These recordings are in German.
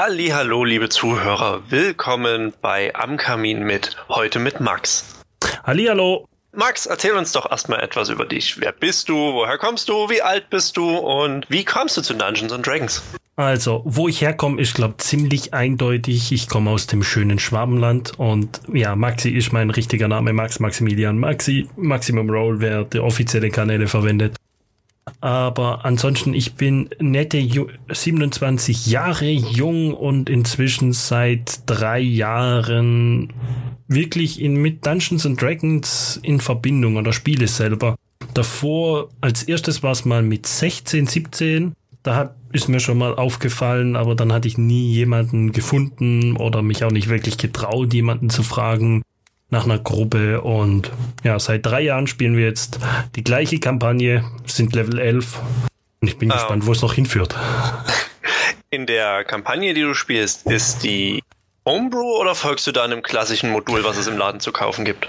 Hallo, liebe Zuhörer, willkommen bei Am Kamin mit heute mit Max. Hallo. Max, erzähl uns doch erstmal etwas über dich. Wer bist du? Woher kommst du? Wie alt bist du? Und wie kommst du zu Dungeons and Dragons? Also, wo ich herkomme, ist, glaube ziemlich eindeutig. Ich komme aus dem schönen Schwabenland und ja, Maxi ist mein richtiger Name, Max Maximilian Maxi. Maximum Roll, wer die offizielle Kanäle verwendet. Aber ansonsten, ich bin nette 27 Jahre jung und inzwischen seit drei Jahren wirklich in, mit Dungeons and Dragons in Verbindung oder spiele selber. Davor, als erstes war es mal mit 16, 17. Da hat, ist mir schon mal aufgefallen, aber dann hatte ich nie jemanden gefunden oder mich auch nicht wirklich getraut, jemanden zu fragen nach einer Gruppe. Und ja, seit drei Jahren spielen wir jetzt die gleiche Kampagne, sind Level 11. Und ich bin ah. gespannt, wo es noch hinführt. In der Kampagne, die du spielst, ist die Homebrew oder folgst du da einem klassischen Modul, was es im Laden zu kaufen gibt?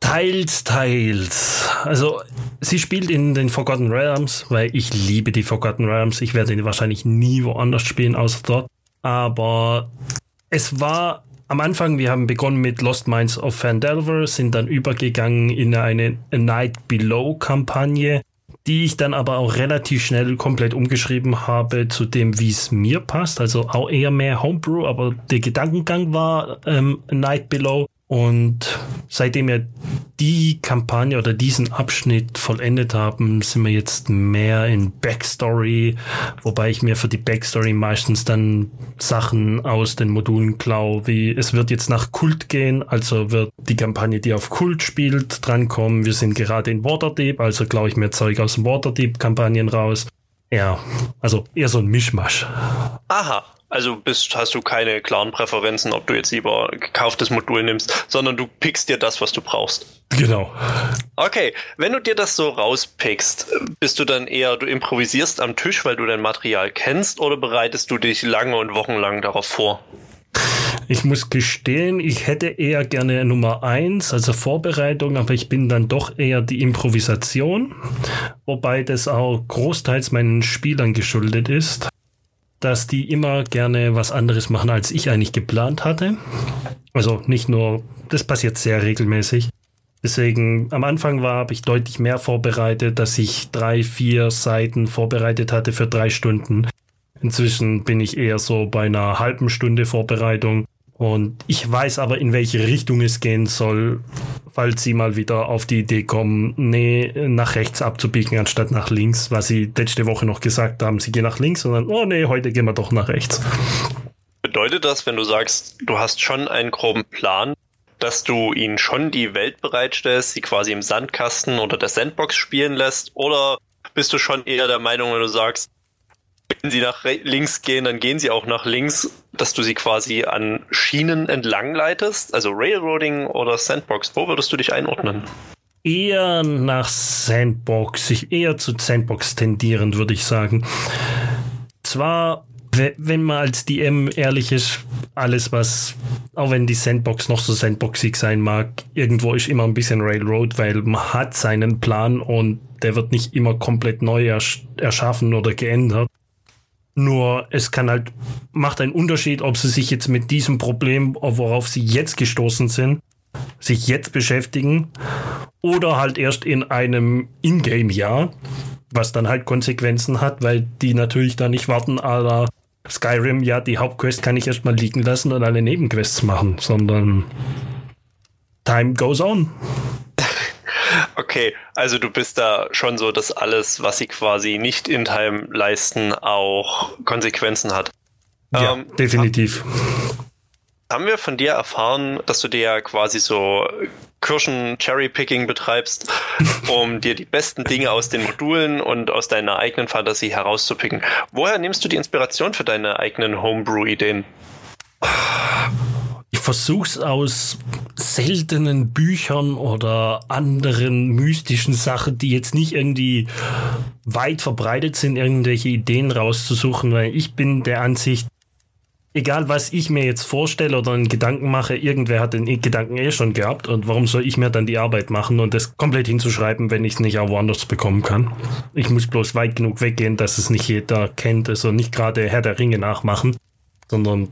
Teils, teils. Also, sie spielt in den Forgotten Realms, weil ich liebe die Forgotten Realms. Ich werde wahrscheinlich nie woanders spielen, außer dort. Aber es war am Anfang, wir haben begonnen mit Lost Minds of Fandelver, sind dann übergegangen in eine A Night Below Kampagne, die ich dann aber auch relativ schnell komplett umgeschrieben habe zu dem, wie es mir passt. Also auch eher mehr Homebrew, aber der Gedankengang war ähm, A Night Below. Und seitdem wir die Kampagne oder diesen Abschnitt vollendet haben, sind wir jetzt mehr in Backstory, wobei ich mir für die Backstory meistens dann Sachen aus den Modulen klau, wie es wird jetzt nach Kult gehen, also wird die Kampagne, die auf Kult spielt, drankommen. Wir sind gerade in Waterdeep, also glaube ich mir Zeug aus dem Waterdeep-Kampagnen raus. Ja, also eher so ein Mischmasch. Aha, also bist, hast du keine klaren Präferenzen, ob du jetzt lieber gekauftes Modul nimmst, sondern du pickst dir das, was du brauchst. Genau. Okay, wenn du dir das so rauspickst, bist du dann eher, du improvisierst am Tisch, weil du dein Material kennst, oder bereitest du dich lange und wochenlang darauf vor? Ich muss gestehen, ich hätte eher gerne Nummer eins, also Vorbereitung, aber ich bin dann doch eher die Improvisation, wobei das auch großteils meinen Spielern geschuldet ist dass die immer gerne was anderes machen, als ich eigentlich geplant hatte. Also nicht nur, das passiert sehr regelmäßig. Deswegen am Anfang war, habe ich deutlich mehr vorbereitet, dass ich drei, vier Seiten vorbereitet hatte für drei Stunden. Inzwischen bin ich eher so bei einer halben Stunde Vorbereitung und ich weiß aber, in welche Richtung es gehen soll, falls sie mal wieder auf die Idee kommen, nee, nach rechts abzubiegen anstatt nach links, was sie letzte Woche noch gesagt haben, sie gehen nach links und dann, oh nee, heute gehen wir doch nach rechts. Bedeutet das, wenn du sagst, du hast schon einen groben Plan, dass du ihnen schon die Welt bereitstellst, sie quasi im Sandkasten oder der Sandbox spielen lässt? Oder bist du schon eher der Meinung, wenn du sagst, wenn sie nach links gehen, dann gehen sie auch nach links, dass du sie quasi an Schienen entlang leitest, also Railroading oder Sandbox. Wo würdest du dich einordnen? Eher nach Sandbox, ich eher zu Sandbox tendierend, würde ich sagen. Zwar, wenn man als DM ehrlich ist, alles was, auch wenn die Sandbox noch so sandboxig sein mag, irgendwo ist immer ein bisschen Railroad, weil man hat seinen Plan und der wird nicht immer komplett neu erschaffen oder geändert. Nur es kann halt, macht einen Unterschied, ob sie sich jetzt mit diesem Problem, worauf sie jetzt gestoßen sind, sich jetzt beschäftigen oder halt erst in einem Ingame-Jahr, was dann halt Konsequenzen hat, weil die natürlich da nicht warten, aber Skyrim, ja, die Hauptquest kann ich erstmal liegen lassen und alle Nebenquests machen, sondern time goes on. Okay, also du bist da schon so, dass alles, was sie quasi nicht in Time leisten, auch Konsequenzen hat. Ja, ähm, definitiv. Haben wir von dir erfahren, dass du dir ja quasi so Kirschen-Cherry-Picking betreibst, um dir die besten Dinge aus den Modulen und aus deiner eigenen Fantasie herauszupicken. Woher nimmst du die Inspiration für deine eigenen Homebrew-Ideen? Ich versuche es aus seltenen Büchern oder anderen mystischen Sachen, die jetzt nicht irgendwie weit verbreitet sind, irgendwelche Ideen rauszusuchen, weil ich bin der Ansicht, egal was ich mir jetzt vorstelle oder einen Gedanken mache, irgendwer hat den Gedanken eh schon gehabt und warum soll ich mir dann die Arbeit machen und das komplett hinzuschreiben, wenn ich es nicht auch woanders bekommen kann. Ich muss bloß weit genug weggehen, dass es nicht jeder kennt, also nicht gerade Herr der Ringe nachmachen sondern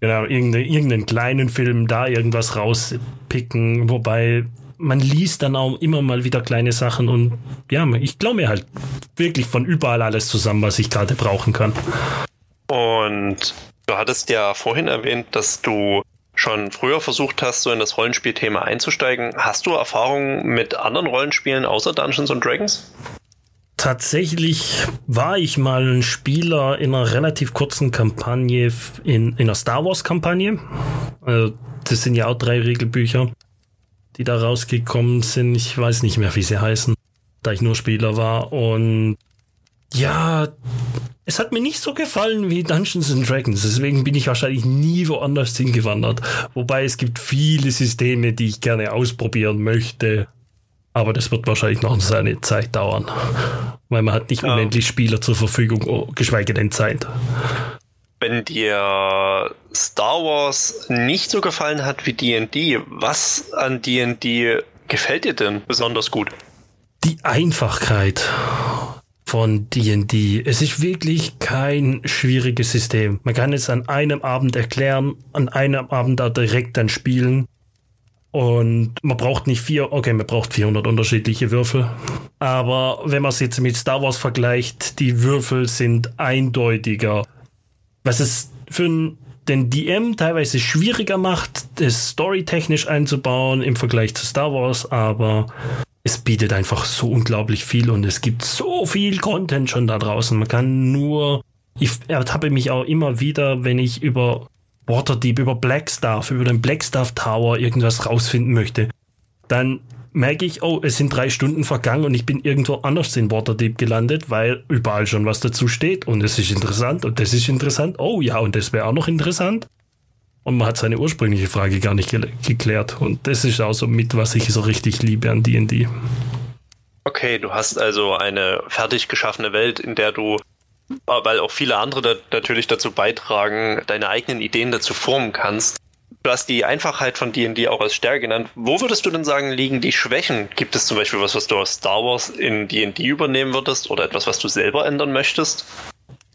genau, irgendeinen, irgendeinen kleinen Film da irgendwas rauspicken, wobei man liest dann auch immer mal wieder kleine Sachen und ja, ich glaube mir halt wirklich von überall alles zusammen, was ich gerade brauchen kann. Und du hattest ja vorhin erwähnt, dass du schon früher versucht hast, so in das Rollenspielthema einzusteigen. Hast du Erfahrungen mit anderen Rollenspielen außer Dungeons and Dragons? Tatsächlich war ich mal ein Spieler in einer relativ kurzen Kampagne, in, in einer Star Wars-Kampagne. Also, das sind ja auch drei Regelbücher, die da rausgekommen sind. Ich weiß nicht mehr, wie sie heißen, da ich nur Spieler war. Und ja, es hat mir nicht so gefallen wie Dungeons and Dragons. Deswegen bin ich wahrscheinlich nie woanders hingewandert. Wobei es gibt viele Systeme, die ich gerne ausprobieren möchte. Aber das wird wahrscheinlich noch seine Zeit dauern. Weil man hat nicht ja. unendlich Spieler zur Verfügung, geschweige denn Zeit. Wenn dir Star Wars nicht so gefallen hat wie D&D, was an D&D gefällt dir denn besonders gut? Die Einfachkeit von D&D. Es ist wirklich kein schwieriges System. Man kann es an einem Abend erklären, an einem Abend da direkt dann spielen. Und man braucht nicht vier, okay, man braucht 400 unterschiedliche Würfel. Aber wenn man es jetzt mit Star Wars vergleicht, die Würfel sind eindeutiger. Was es für den DM teilweise schwieriger macht, das storytechnisch einzubauen im Vergleich zu Star Wars, aber es bietet einfach so unglaublich viel und es gibt so viel Content schon da draußen. Man kann nur, ich ertappe mich auch immer wieder, wenn ich über Waterdeep, über Blackstaff, über den Blackstaff Tower irgendwas rausfinden möchte, dann merke ich, oh, es sind drei Stunden vergangen und ich bin irgendwo anders in Waterdeep gelandet, weil überall schon was dazu steht und es ist interessant und das ist interessant. Oh ja, und das wäre auch noch interessant. Und man hat seine ursprüngliche Frage gar nicht ge geklärt. Und das ist auch so mit, was ich so richtig liebe an D&D. Okay, du hast also eine fertig geschaffene Welt, in der du weil auch viele andere da natürlich dazu beitragen, deine eigenen Ideen dazu formen kannst. Du hast die Einfachheit von D&D auch als Stärke genannt. Wo würdest du denn sagen, liegen die Schwächen? Gibt es zum Beispiel was, was du aus Star Wars in D&D übernehmen würdest oder etwas, was du selber ändern möchtest?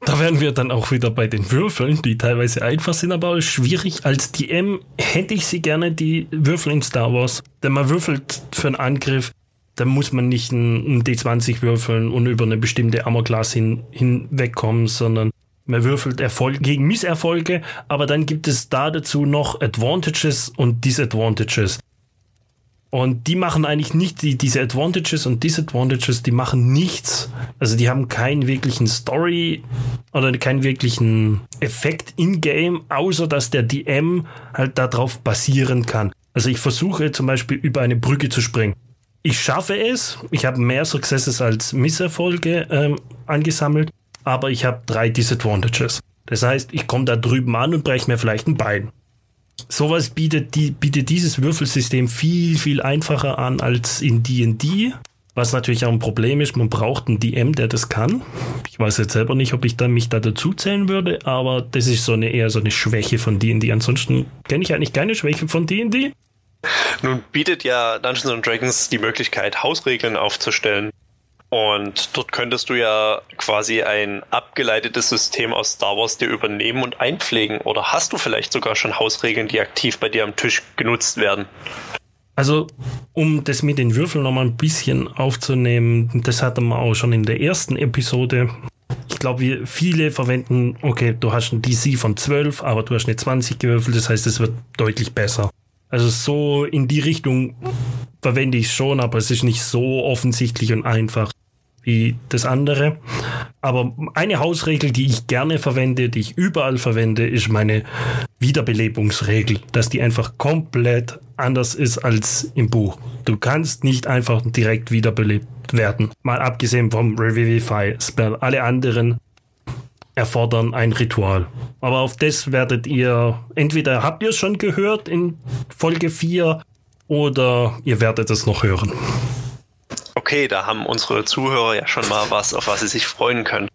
Da wären wir dann auch wieder bei den Würfeln, die teilweise einfach sind, aber schwierig. Als DM hätte ich sie gerne, die Würfel in Star Wars. Denn man würfelt für einen Angriff da muss man nicht ein, D20 würfeln und über eine bestimmte Armor-Class hin, hinwegkommen, sondern man würfelt Erfolge gegen Misserfolge, aber dann gibt es da dazu noch Advantages und Disadvantages. Und die machen eigentlich nicht die, diese Advantages und Disadvantages, die machen nichts. Also die haben keinen wirklichen Story oder keinen wirklichen Effekt in-game, außer dass der DM halt darauf basieren kann. Also ich versuche zum Beispiel über eine Brücke zu springen ich schaffe es. Ich habe mehr Successes als Misserfolge ähm, angesammelt, aber ich habe drei Disadvantages. Das heißt, ich komme da drüben an und breche mir vielleicht ein Bein. Sowas bietet, die, bietet dieses Würfelsystem viel, viel einfacher an als in D&D. Was natürlich auch ein Problem ist, man braucht einen DM, der das kann. Ich weiß jetzt selber nicht, ob ich dann mich da dazu zählen würde, aber das ist so eine eher so eine Schwäche von D&D. Ansonsten kenne ich eigentlich keine Schwäche von D&D. Nun bietet ja Dungeons Dragons die Möglichkeit, Hausregeln aufzustellen. Und dort könntest du ja quasi ein abgeleitetes System aus Star Wars dir übernehmen und einpflegen. Oder hast du vielleicht sogar schon Hausregeln, die aktiv bei dir am Tisch genutzt werden? Also, um das mit den Würfeln nochmal ein bisschen aufzunehmen, das hatten wir auch schon in der ersten Episode. Ich glaube, viele verwenden, okay, du hast ein DC von 12, aber du hast eine 20 gewürfelt, das heißt, es wird deutlich besser. Also so in die Richtung verwende ich es schon, aber es ist nicht so offensichtlich und einfach wie das andere. Aber eine Hausregel, die ich gerne verwende, die ich überall verwende, ist meine Wiederbelebungsregel, dass die einfach komplett anders ist als im Buch. Du kannst nicht einfach direkt wiederbelebt werden. Mal abgesehen vom Revivify Spell. Alle anderen erfordern ein Ritual. Aber auf das werdet ihr, entweder habt ihr es schon gehört in Folge 4 oder ihr werdet es noch hören. Okay, da haben unsere Zuhörer ja schon mal was, auf was sie sich freuen können.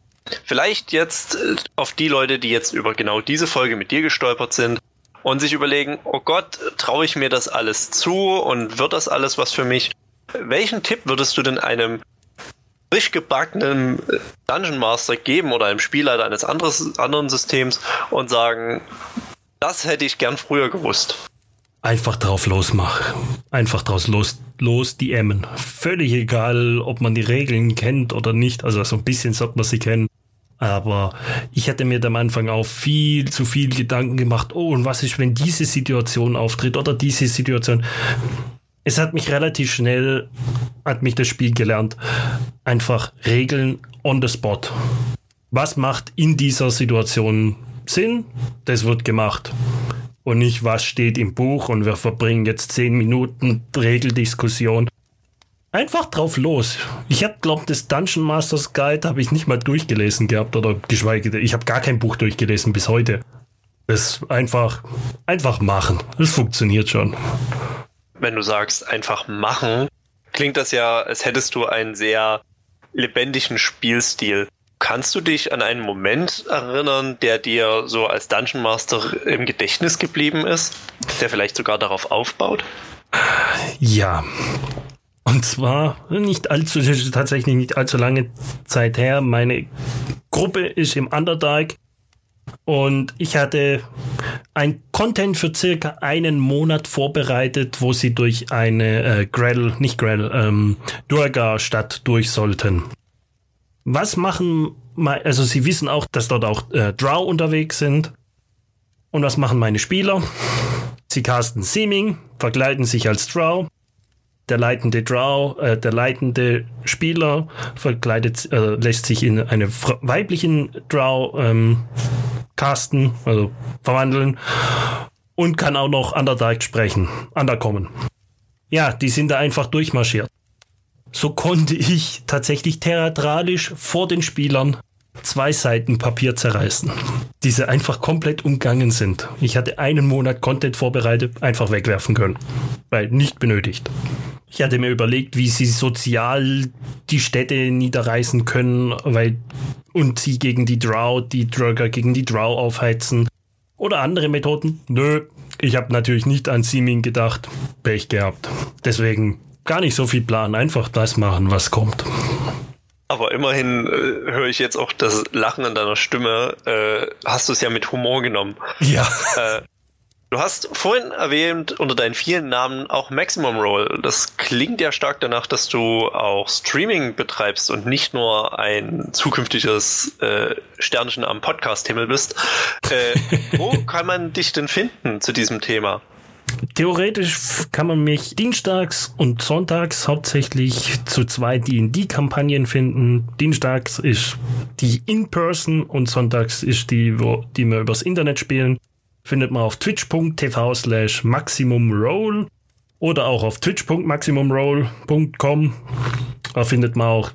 Vielleicht jetzt äh, auf die Leute, die jetzt über genau diese Folge mit dir gestolpert sind und sich überlegen, oh Gott, traue ich mir das alles zu und wird das alles was für mich? Welchen Tipp würdest du denn einem frisch gebackenen Dungeon Master geben oder einem Spielleiter eines anderes, anderen Systems und sagen, das hätte ich gern früher gewusst. Einfach drauf losmachen. Einfach draus los, los die Emmen. Völlig egal, ob man die Regeln kennt oder nicht. Also so ein bisschen sollte man sie kennen. Aber ich hätte mir am Anfang auch viel zu viel Gedanken gemacht. Oh, und was ist, wenn diese Situation auftritt oder diese Situation? Es hat mich relativ schnell, hat mich das Spiel gelernt. Einfach Regeln on the spot. Was macht in dieser Situation Sinn? Das wird gemacht und nicht, was steht im Buch und wir verbringen jetzt zehn Minuten Regeldiskussion. Einfach drauf los. Ich habe, glaube das Dungeon Masters Guide habe ich nicht mal durchgelesen gehabt oder geschweige denn, ich habe gar kein Buch durchgelesen bis heute. Das einfach, einfach machen. Das funktioniert schon. Wenn du sagst, einfach machen, klingt das ja, als hättest du einen sehr lebendigen Spielstil. Kannst du dich an einen Moment erinnern, der dir so als Dungeon Master im Gedächtnis geblieben ist, der vielleicht sogar darauf aufbaut? Ja. Und zwar nicht allzu, tatsächlich nicht allzu lange Zeit her. Meine Gruppe ist im Underdark und ich hatte ein Content für circa einen Monat vorbereitet, wo sie durch eine äh, Grell, nicht Grell, ähm, Durga-Stadt durch sollten. Was machen, also sie wissen auch, dass dort auch äh, Drow unterwegs sind. Und was machen meine Spieler? Sie casten Seeming, verkleiden sich als Drow. Der leitende Drow, äh, der leitende Spieler verkleidet, äh, lässt sich in eine weiblichen Drow ähm, casten, also verwandeln und kann auch noch Underdark sprechen, underkommen. Ja, die sind da einfach durchmarschiert so konnte ich tatsächlich theatralisch vor den Spielern zwei Seiten Papier zerreißen, diese einfach komplett umgangen sind. Ich hatte einen Monat Content vorbereitet, einfach wegwerfen können, weil nicht benötigt. Ich hatte mir überlegt, wie sie sozial die Städte niederreißen können, weil und sie gegen die Drow, die Drugger gegen die Drow aufheizen oder andere Methoden. Nö, ich habe natürlich nicht an Seeming gedacht. Pech gehabt. Deswegen gar nicht so viel Plan, einfach das machen, was kommt. Aber immerhin äh, höre ich jetzt auch das Lachen in deiner Stimme. Äh, hast du es ja mit Humor genommen. Ja. Äh, du hast vorhin erwähnt unter deinen vielen Namen auch Maximum Roll. Das klingt ja stark danach, dass du auch Streaming betreibst und nicht nur ein zukünftiges äh, Sternchen am Podcast-Himmel bist. Äh, wo kann man dich denn finden zu diesem Thema? Theoretisch kann man mich dienstags und sonntags hauptsächlich zu zwei D&D-Kampagnen finden. Dienstags ist die In-Person und sonntags ist die, wo, die wir übers Internet spielen. Findet man auf twitch.tv slash maximumroll oder auch auf twitch.maximumroll.com. Da findet man auch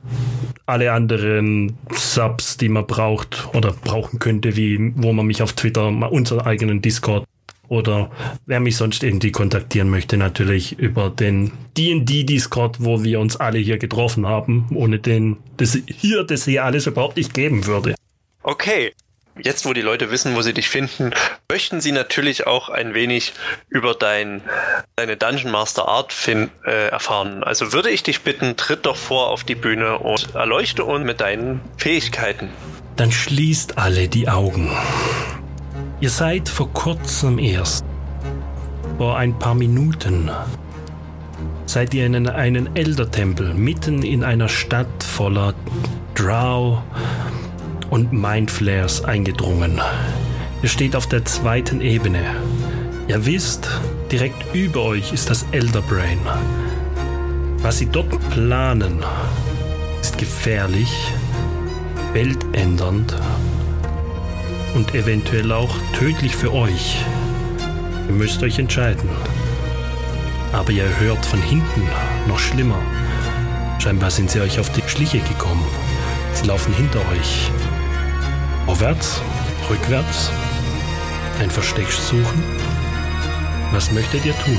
alle anderen Subs, die man braucht oder brauchen könnte, wie wo man mich auf Twitter, unseren eigenen Discord oder wer mich sonst irgendwie kontaktieren möchte, natürlich über den D&D Discord, wo wir uns alle hier getroffen haben, ohne den das hier das hier alles überhaupt nicht geben würde. Okay. Jetzt, wo die Leute wissen, wo sie dich finden, möchten sie natürlich auch ein wenig über dein, deine Dungeon Master Art fin, äh, erfahren. Also würde ich dich bitten, tritt doch vor auf die Bühne und erleuchte uns mit deinen Fähigkeiten. Dann schließt alle die Augen. Ihr seid vor kurzem erst, vor ein paar Minuten, seid ihr in einen Eldertempel mitten in einer Stadt voller Drow und Mindflares eingedrungen. Ihr steht auf der zweiten Ebene. Ihr wisst, direkt über euch ist das Elderbrain. Was sie dort planen, ist gefährlich, weltändernd und eventuell auch tödlich für euch. Ihr müsst euch entscheiden. Aber ihr hört von hinten noch schlimmer. Scheinbar sind sie euch auf die Schliche gekommen. Sie laufen hinter euch. Vorwärts, rückwärts, ein Versteck suchen. Was möchtet ihr tun?